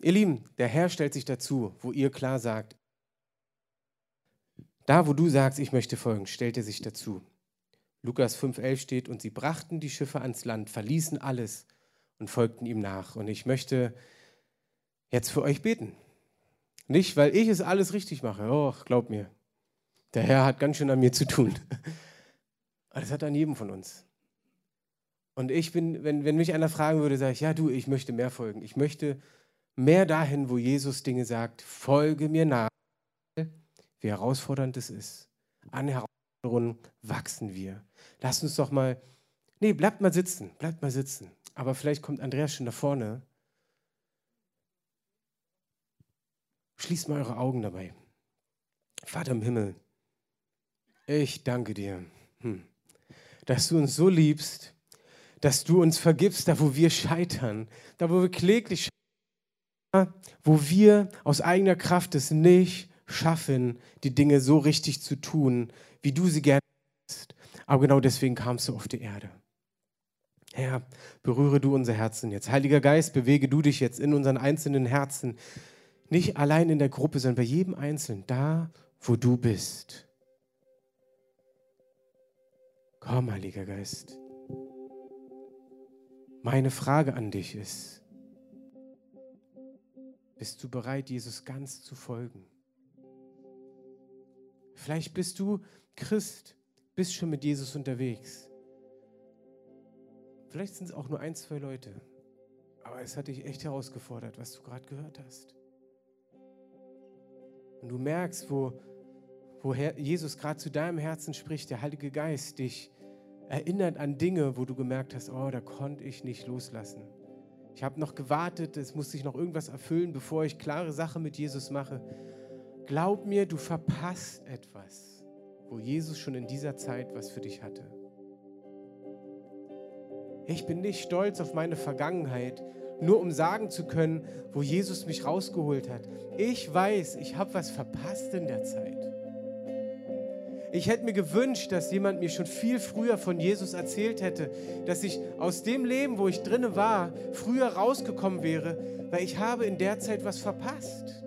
ihr Lieben, der Herr stellt sich dazu, wo ihr klar sagt, da wo du sagst, ich möchte folgen, stellt er sich dazu. Lukas 5,11 steht, und sie brachten die Schiffe ans Land, verließen alles und folgten ihm nach. Und ich möchte jetzt für euch beten. Nicht, weil ich es alles richtig mache. Oh, glaub mir. Der Herr hat ganz schön an mir zu tun. Aber das hat an jedem von uns. Und ich bin, wenn, wenn mich einer fragen würde, sage ich, ja du, ich möchte mehr folgen. Ich möchte mehr dahin, wo Jesus Dinge sagt, folge mir nach, wie herausfordernd es ist. An Herausforderungen wachsen wir. Lasst uns doch mal, nee, bleibt mal sitzen, bleibt mal sitzen. Aber vielleicht kommt Andreas schon da vorne Schließt mal eure Augen dabei. Vater im Himmel, ich danke dir, hm, dass du uns so liebst, dass du uns vergibst, da wo wir scheitern, da wo wir kläglich scheitern, wo wir aus eigener Kraft es nicht schaffen, die Dinge so richtig zu tun, wie du sie gerne hast. Aber genau deswegen kamst du auf die Erde. Herr, berühre du unser Herzen jetzt. Heiliger Geist, bewege du dich jetzt in unseren einzelnen Herzen. Nicht allein in der Gruppe, sondern bei jedem Einzelnen, da, wo du bist. Komm, Heiliger Geist. Meine Frage an dich ist, bist du bereit, Jesus ganz zu folgen? Vielleicht bist du Christ, bist schon mit Jesus unterwegs. Vielleicht sind es auch nur ein, zwei Leute. Aber es hat dich echt herausgefordert, was du gerade gehört hast. Und du merkst, wo, wo Jesus gerade zu deinem Herzen spricht, der Heilige Geist dich erinnert an Dinge, wo du gemerkt hast, oh, da konnte ich nicht loslassen. Ich habe noch gewartet, es muss sich noch irgendwas erfüllen, bevor ich klare Sache mit Jesus mache. Glaub mir, du verpasst etwas, wo Jesus schon in dieser Zeit was für dich hatte. Ich bin nicht stolz auf meine Vergangenheit, nur um sagen zu können, wo Jesus mich rausgeholt hat. Ich weiß, ich habe was verpasst in der Zeit. Ich hätte mir gewünscht, dass jemand mir schon viel früher von Jesus erzählt hätte, dass ich aus dem Leben, wo ich drinne war, früher rausgekommen wäre, weil ich habe in der Zeit was verpasst.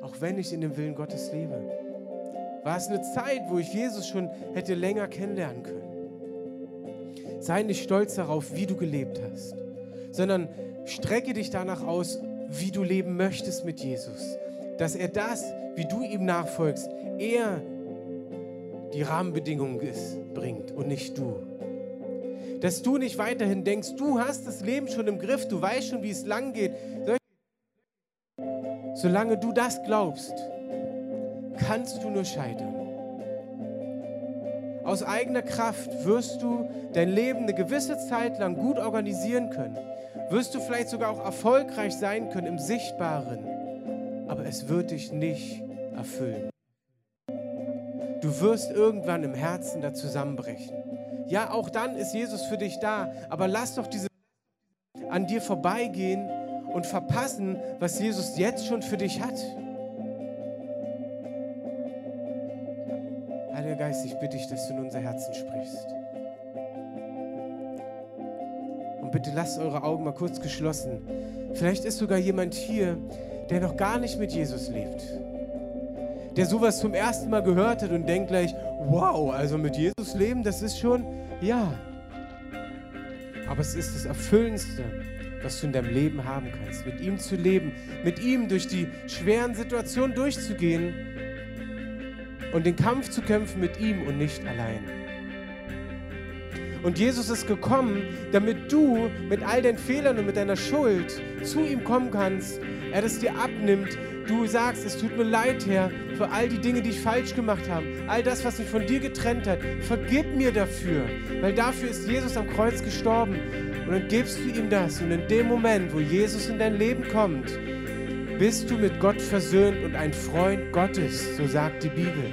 Auch wenn ich in dem Willen Gottes lebe? War es eine Zeit, wo ich Jesus schon hätte länger kennenlernen können? Sei nicht stolz darauf, wie du gelebt hast, sondern strecke dich danach aus, wie du leben möchtest mit Jesus. Dass er das, wie du ihm nachfolgst, er die Rahmenbedingungen ist, bringt und nicht du. Dass du nicht weiterhin denkst, du hast das Leben schon im Griff, du weißt schon, wie es lang geht. Solange du das glaubst, kannst du nur scheitern. Aus eigener Kraft wirst du dein Leben eine gewisse Zeit lang gut organisieren können. Wirst du vielleicht sogar auch erfolgreich sein können im Sichtbaren. Aber es wird dich nicht erfüllen. Du wirst irgendwann im Herzen da zusammenbrechen. Ja, auch dann ist Jesus für dich da, aber lass doch diese an dir vorbeigehen und verpassen, was Jesus jetzt schon für dich hat. Heiliger Geist, ich bitte dich, dass du in unser Herzen sprichst. Und bitte lasst eure Augen mal kurz geschlossen. Vielleicht ist sogar jemand hier, der noch gar nicht mit Jesus lebt der sowas zum ersten Mal gehört hat und denkt gleich, wow, also mit Jesus leben, das ist schon, ja. Aber es ist das Erfüllendste, was du in deinem Leben haben kannst. Mit ihm zu leben, mit ihm durch die schweren Situationen durchzugehen und den Kampf zu kämpfen mit ihm und nicht allein. Und Jesus ist gekommen, damit du mit all deinen Fehlern und mit deiner Schuld zu ihm kommen kannst. Er das dir abnimmt, du sagst, es tut mir leid, Herr, für all die Dinge, die ich falsch gemacht habe, all das, was mich von dir getrennt hat. Vergib mir dafür, weil dafür ist Jesus am Kreuz gestorben. Und dann gibst du ihm das. Und in dem Moment, wo Jesus in dein Leben kommt, bist du mit Gott versöhnt und ein Freund Gottes, so sagt die Bibel.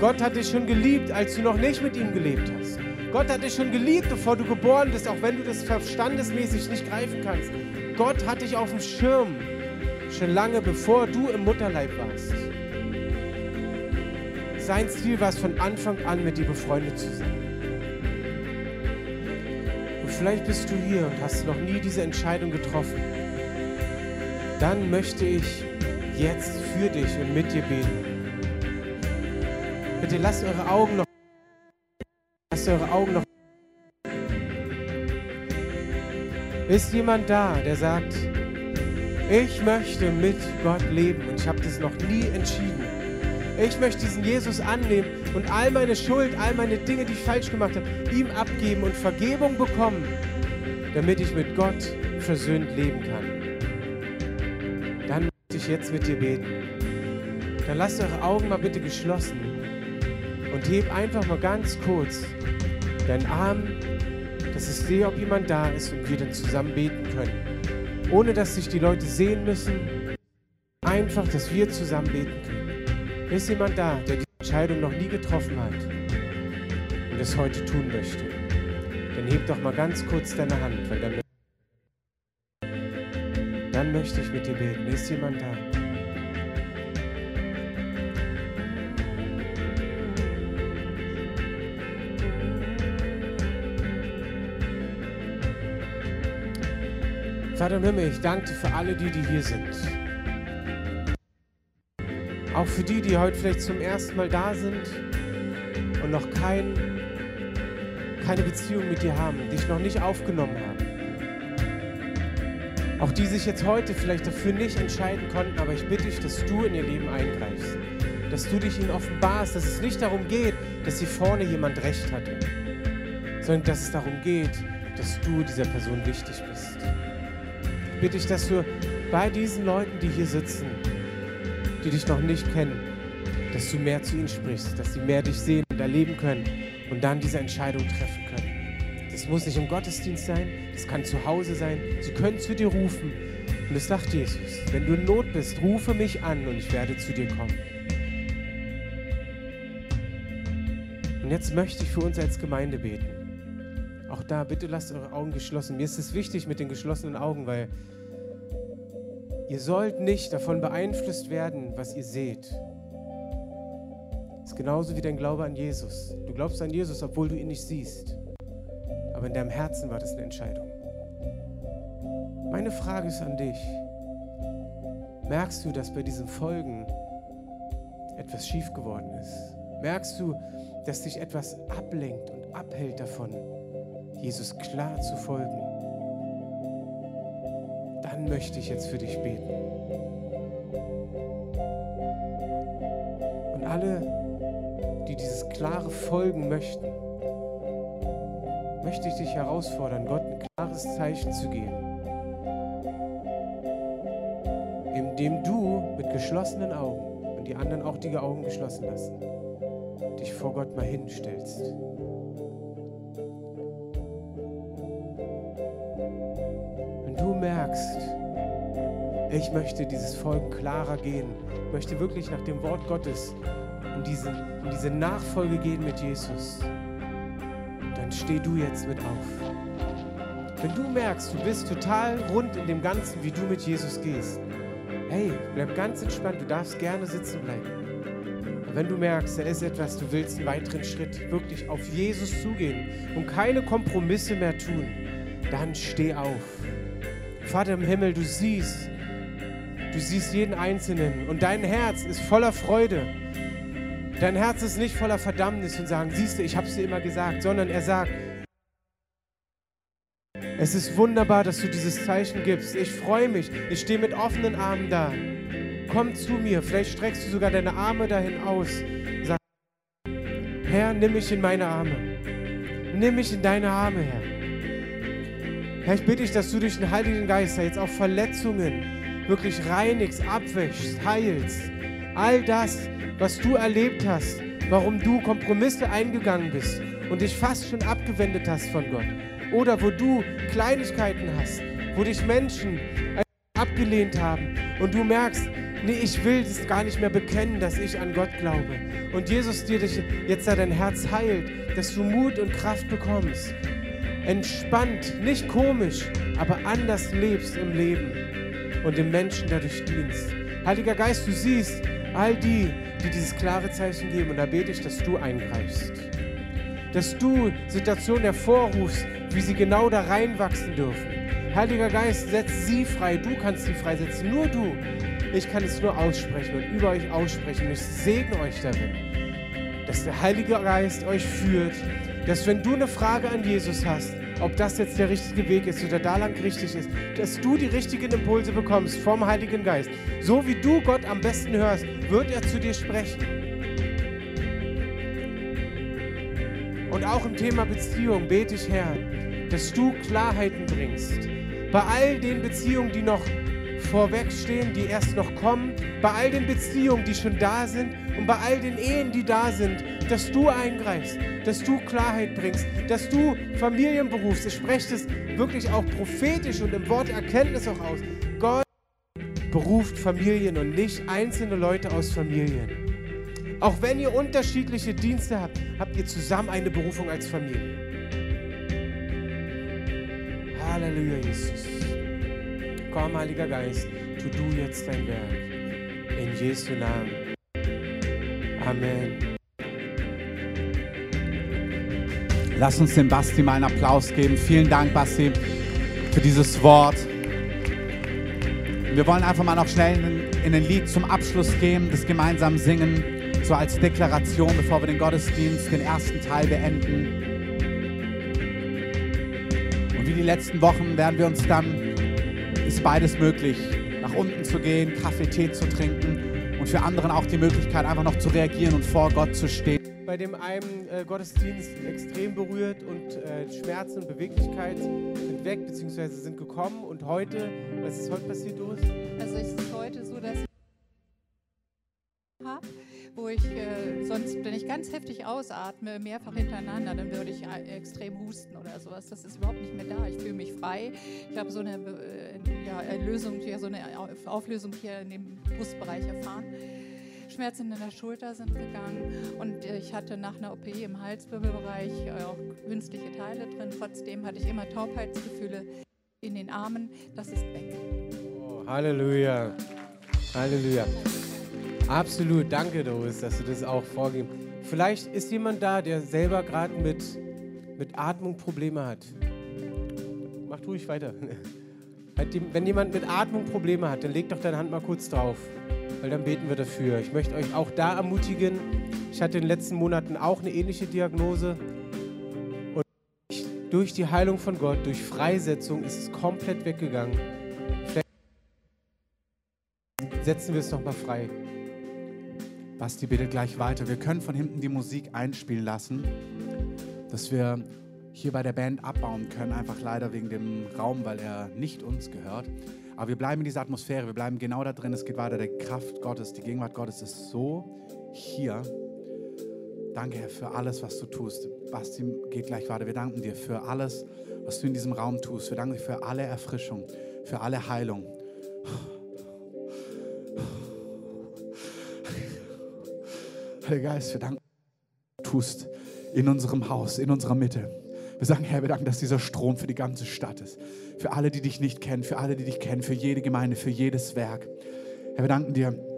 Gott hat dich schon geliebt, als du noch nicht mit ihm gelebt hast. Gott hat dich schon geliebt, bevor du geboren bist, auch wenn du das verstandesmäßig nicht greifen kannst. Gott hat dich auf dem Schirm schon lange bevor du im Mutterleib warst. Sein Ziel war es von Anfang an, mit dir befreundet zu sein. Und vielleicht bist du hier und hast noch nie diese Entscheidung getroffen. Dann möchte ich jetzt für dich und mit dir beten. Bitte lasst eure Augen noch. Lasst eure Augen noch. Ist jemand da, der sagt, ich möchte mit Gott leben und ich habe das noch nie entschieden. Ich möchte diesen Jesus annehmen und all meine Schuld, all meine Dinge, die ich falsch gemacht habe, ihm abgeben und Vergebung bekommen, damit ich mit Gott versöhnt leben kann. Ich jetzt mit dir beten. Dann lasst eure Augen mal bitte geschlossen und heb einfach mal ganz kurz deinen Arm, dass ich sehe, ob jemand da ist und wir dann zusammen beten können ohne dass sich die Leute sehen müssen. Einfach, dass wir zusammen beten können. Ist jemand da, der die Entscheidung noch nie getroffen hat und es heute tun möchte? Dann heb doch mal ganz kurz deine Hand, weil dann, dann möchte ich mit dir beten. Ist jemand da? Vater im Himmel, ich danke dir für alle die, die hier sind. Auch für die, die heute vielleicht zum ersten Mal da sind und noch kein, keine Beziehung mit dir haben, dich noch nicht aufgenommen haben. Auch die sich jetzt heute vielleicht dafür nicht entscheiden konnten, aber ich bitte dich, dass du in ihr Leben eingreifst. Dass du dich ihnen offenbarst, dass es nicht darum geht, dass hier vorne jemand recht hatte, sondern dass es darum geht, dass du dieser Person wichtig bist bitte ich, dass du bei diesen Leuten, die hier sitzen, die dich noch nicht kennen, dass du mehr zu ihnen sprichst, dass sie mehr dich sehen und erleben können und dann diese Entscheidung treffen können. Das muss nicht im Gottesdienst sein, das kann zu Hause sein. Sie können zu dir rufen. Und es sagt Jesus, wenn du in Not bist, rufe mich an und ich werde zu dir kommen. Und jetzt möchte ich für uns als Gemeinde beten. Auch da, bitte lasst eure Augen geschlossen. Mir ist es wichtig mit den geschlossenen Augen, weil Ihr sollt nicht davon beeinflusst werden, was ihr seht. Das ist genauso wie dein Glaube an Jesus. Du glaubst an Jesus, obwohl du ihn nicht siehst. Aber in deinem Herzen war das eine Entscheidung. Meine Frage ist an dich. Merkst du, dass bei diesen Folgen etwas schief geworden ist? Merkst du, dass dich etwas ablenkt und abhält davon, Jesus klar zu folgen? Dann möchte ich jetzt für dich beten. Und alle, die dieses klare Folgen möchten, möchte ich dich herausfordern, Gott ein klares Zeichen zu geben, indem du mit geschlossenen Augen und die anderen auch die Augen geschlossen lassen, dich vor Gott mal hinstellst. Wenn du merkst, ich möchte dieses Folgen klarer gehen, möchte wirklich nach dem Wort Gottes in diese, in diese Nachfolge gehen mit Jesus, steh du jetzt mit auf. Wenn du merkst, du bist total rund in dem Ganzen, wie du mit Jesus gehst, hey, bleib ganz entspannt, du darfst gerne sitzen bleiben. Wenn du merkst, da ist etwas, du willst einen weiteren Schritt wirklich auf Jesus zugehen und keine Kompromisse mehr tun, dann steh auf. Vater im Himmel, du siehst, du siehst jeden Einzelnen und dein Herz ist voller Freude Dein Herz ist nicht voller Verdammnis und sagen, siehst du, ich habe es dir immer gesagt, sondern er sagt, es ist wunderbar, dass du dieses Zeichen gibst. Ich freue mich. Ich stehe mit offenen Armen da. Komm zu mir. Vielleicht streckst du sogar deine Arme dahin aus. Sag, Herr, nimm mich in meine Arme. Nimm mich in deine Arme, Herr. Herr, ich bitte dich, dass du durch den Heiligen Geist jetzt auch Verletzungen wirklich reinigst, abwäschst, heilst. All das, was du erlebt hast, warum du Kompromisse eingegangen bist und dich fast schon abgewendet hast von Gott. Oder wo du Kleinigkeiten hast, wo dich Menschen abgelehnt haben und du merkst, nee, ich will es gar nicht mehr bekennen, dass ich an Gott glaube. Und Jesus dir dich jetzt dein Herz heilt, dass du Mut und Kraft bekommst. Entspannt, nicht komisch, aber anders lebst im Leben und dem Menschen dadurch dienst. Heiliger Geist, du siehst all die, die dieses klare Zeichen geben. Und da bete ich, dass du eingreifst. Dass du Situationen hervorrufst, wie sie genau da reinwachsen dürfen. Heiliger Geist, setz sie frei. Du kannst sie freisetzen. Nur du. Ich kann es nur aussprechen und über euch aussprechen. Ich segne euch darin, dass der Heilige Geist euch führt, dass wenn du eine Frage an Jesus hast, ob das jetzt der richtige Weg ist oder da lang richtig ist, dass du die richtigen Impulse bekommst vom Heiligen Geist. So wie du Gott am besten hörst, wird er zu dir sprechen. Und auch im Thema Beziehung bete ich, Herr, dass du Klarheiten bringst. Bei all den Beziehungen, die noch vorwegstehen, die erst noch kommen, bei all den Beziehungen, die schon da sind und bei all den Ehen, die da sind, dass du eingreifst, dass du Klarheit bringst, dass du Familien berufst. Ich spreche das wirklich auch prophetisch und im Wort Erkenntnis auch aus. Gott beruft Familien und nicht einzelne Leute aus Familien. Auch wenn ihr unterschiedliche Dienste habt, habt ihr zusammen eine Berufung als Familie. Halleluja, Jesus. Komm, Heiliger Geist, tu du jetzt dein Werk. In Jesu Namen. Amen. Lass uns dem Basti mal einen Applaus geben. Vielen Dank, Basti, für dieses Wort. Wir wollen einfach mal noch schnell in, in ein Lied zum Abschluss gehen, das gemeinsam singen, so als Deklaration, bevor wir den Gottesdienst, den ersten Teil beenden. Und wie die letzten Wochen werden wir uns dann ist beides möglich. Nach unten zu gehen, Kaffee, Tee zu trinken und für anderen auch die Möglichkeit, einfach noch zu reagieren und vor Gott zu stehen. Bei dem einen äh, Gottesdienst extrem berührt und äh, Schmerzen und Beweglichkeit sind weg bzw. sind gekommen. Und heute, was ist heute passiert, Doris? Also es ist heute so, dass ich habe wo ich äh, sonst, wenn ich ganz heftig ausatme, mehrfach hintereinander, dann würde ich äh, extrem husten oder sowas. Das ist überhaupt nicht mehr da. Ich fühle mich frei. Ich habe so eine äh, ja, Lösung hier, so eine Auflösung hier in dem Brustbereich erfahren. Schmerzen in der Schulter sind gegangen und ich hatte nach einer OP im Halswirbelbereich auch künstliche Teile drin. Trotzdem hatte ich immer Taubheitsgefühle in den Armen. Das ist weg. Oh, Halleluja. Halleluja. Absolut, danke Doris, dass du das auch vorgibst. Vielleicht ist jemand da, der selber gerade mit, mit Atmung Probleme hat. Mach ruhig weiter. Wenn jemand mit Atmung Probleme hat, dann leg doch deine Hand mal kurz drauf, weil dann beten wir dafür. Ich möchte euch auch da ermutigen. Ich hatte in den letzten Monaten auch eine ähnliche Diagnose. Durch die Heilung von Gott, durch Freisetzung ist es komplett weggegangen. Setzen wir es nochmal frei. Basti betet gleich weiter. Wir können von hinten die Musik einspielen lassen, dass wir hier bei der Band abbauen können, einfach leider wegen dem Raum, weil er nicht uns gehört. Aber wir bleiben in dieser Atmosphäre, wir bleiben genau da drin. Es geht weiter. Die Kraft Gottes, die Gegenwart Gottes ist so hier. Danke, Herr, für alles, was du tust. Basti geht gleich weiter. Wir danken dir für alles, was du in diesem Raum tust. Wir danken dir für alle Erfrischung, für alle Heilung. Heiliger Geist, wir danken, du tust in unserem Haus, in unserer Mitte. Wir sagen, Herr, wir danken, dass dieser Strom für die ganze Stadt ist. Für alle, die dich nicht kennen, für alle, die dich kennen, für jede Gemeinde, für jedes Werk. Herr, wir danken dir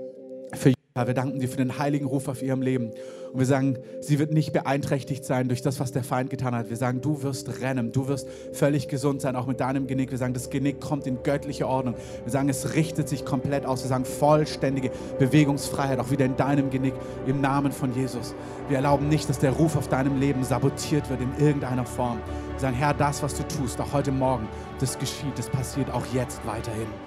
für wir danken dir für den heiligen Ruf auf ihrem Leben. Und wir sagen, sie wird nicht beeinträchtigt sein durch das, was der Feind getan hat. Wir sagen, du wirst rennen, du wirst völlig gesund sein, auch mit deinem Genick. Wir sagen, das Genick kommt in göttliche Ordnung. Wir sagen, es richtet sich komplett aus. Wir sagen, vollständige Bewegungsfreiheit, auch wieder in deinem Genick, im Namen von Jesus. Wir erlauben nicht, dass der Ruf auf deinem Leben sabotiert wird in irgendeiner Form. Wir sagen, Herr, das, was du tust, auch heute Morgen, das geschieht, das passiert auch jetzt weiterhin.